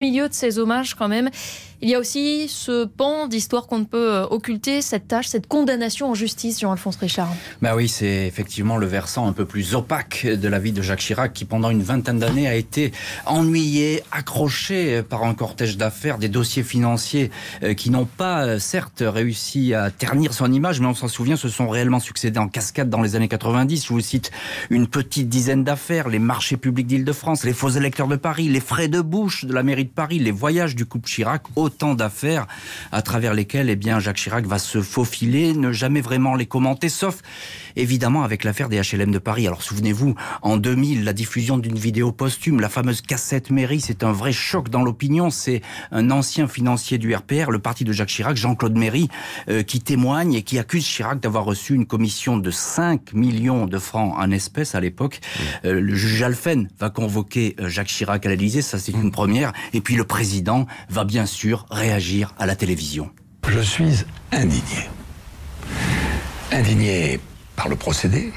milieu de ces hommages quand même, il y a aussi ce pan d'histoire qu'on ne peut euh, occulter, cette tâche, cette condamnation en justice, Jean-Alphonse Richard. Bah oui, c'est effectivement le versant un peu plus opaque de la vie de Jacques Chirac qui pendant une vingtaine d'années a été ennuyé, accroché par un cortège d'affaires, des dossiers financiers euh, qui n'ont pas euh, certes réussi à ternir son image, mais on s'en souvient, se sont réellement succédés en cascade dans les années 90. Je vous cite une petite dizaine d'affaires, les marchés publics d'Île-de-France, les faux électeurs de Paris, les frais de bouche de la mairie de Paris, les voyages du couple Chirac, autant d'affaires à travers lesquelles eh bien, Jacques Chirac va se faufiler, ne jamais vraiment les commenter, sauf évidemment avec l'affaire des HLM de Paris. Alors souvenez-vous, en 2000, la diffusion d'une vidéo posthume, la fameuse cassette mairie, c'est un vrai choc dans l'opinion. C'est un ancien financier du RPR, le parti de Jacques Chirac, Jean-Claude Méry, euh, qui témoigne et qui accuse Chirac d'avoir reçu une commission de 5 millions de francs en espèces à l'époque. Euh, le juge Alphen va convoquer euh, Jacques Chirac à l'Élysée, ça c'est une première. Et puis le président va bien sûr réagir à la télévision. Je suis indigné. Indigné par le procédé,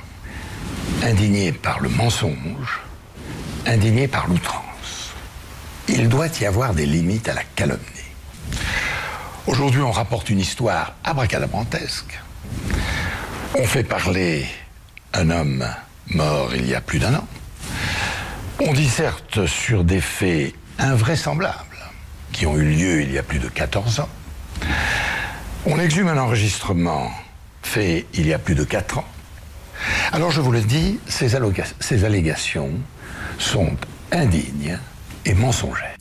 indigné par le mensonge, indigné par l'outrance. Il doit y avoir des limites à la calomnie. Aujourd'hui, on rapporte une histoire abracadabrantesque. On fait parler un homme mort il y a plus d'un an. On disserte sur des faits invraisemblables qui ont eu lieu il y a plus de 14 ans. On exhume un enregistrement fait il y a plus de 4 ans. Alors je vous le dis, ces, allégations sont indignes et mensongères.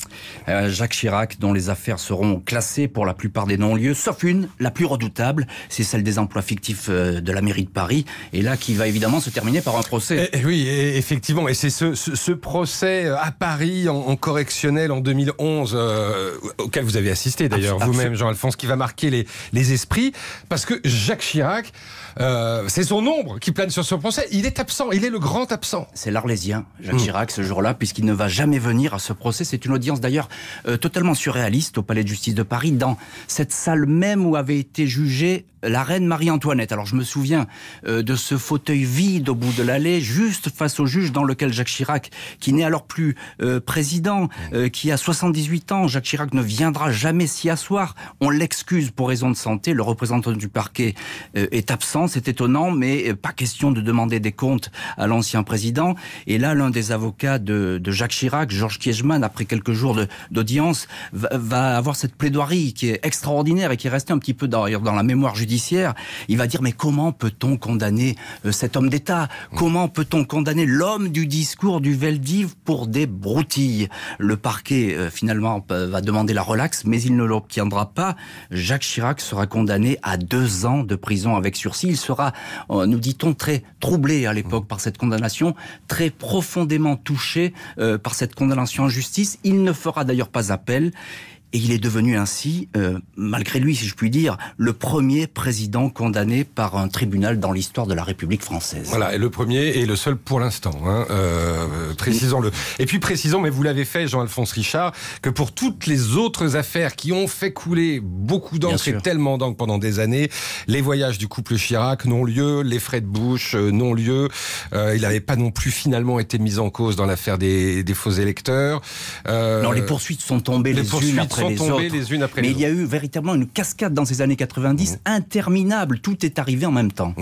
Euh, Jacques Chirac, dont les affaires seront classées pour la plupart des non-lieux, sauf une, la plus redoutable, c'est celle des emplois fictifs euh, de la mairie de Paris, et là qui va évidemment se terminer par un procès. Et, eh, eh oui, effectivement, et c'est ce, procès euh, à Paris en, correctionnel en 2011, auquel vous avez assisté d'ailleurs vous-même, Jean-Alphonse, qui va marquer les, les esprits, parce que Jacques Chirac, c'est son ombre qui plane sur ce procès. Il est absent, il est le grand absent. C'est l'Arlésien, Jacques hmm. Chirac, ce jour-là, puisqu'il ne va jamais venir à ce procès. C'est une audience d'ailleurs totalement surréaliste au Palais de justice de Paris, dans cette salle même où avait été jugée la reine Marie-Antoinette. Alors je me souviens euh, de ce fauteuil vide au bout de l'allée, juste face au juge dans lequel Jacques Chirac, qui n'est alors plus euh, président, qui a 78 ans, Jacques Chirac ne viendra jamais s'y asseoir. On l'excuse pour raison de santé. Le représentant du parquet est absent, c'est étonnant, mais pas question de demander des comptes à l'ancien président. Et là, l'un des avocats de, Jacques Chirac, Georges Kiesman, après quelques jours d'audience va, avoir cette plaidoirie qui est extraordinaire et qui est restée un petit peu dans la mémoire judiciaire. Il va dire mais comment peut-on condamner euh, cet homme d'État? Comment peut-on condamner l'homme du discours du Veldiv pour des broutilles? Le parquet euh, finalement va demander la relaxe, mais il ne l'obtiendra pas. Jacques Chirac sera condamné à deux ans de prison avec sursis. Il sera, euh, nous dit-on, très troublé à l'époque par cette condamnation, très profondément touché par cette condamnation en justice. Il ne fera d'ailleurs pas appel. Et il est devenu ainsi, euh, malgré lui, si je puis dire, le premier président condamné par un tribunal dans l'histoire de la République française. Voilà, et le premier et le seul pour l'instant. Hein, euh, précisons-le. Et puis précisons, mais vous l'avez fait, Jean-Alphonse Richard, que pour toutes les autres affaires qui ont fait couler beaucoup d'encre et tellement d'encre pendant des années, les voyages du couple Chirac n'ont lieu, les frais de bouche euh, n'ont lieu. Euh, il n'avait pas non plus finalement été mis en cause dans l'affaire des, des, faux électeurs. Euh, non, les poursuites sont tombées les, unes après les unes après Mais les il y a eu véritablement une cascade dans ces années 90 mmh. interminable. Tout est arrivé en même temps.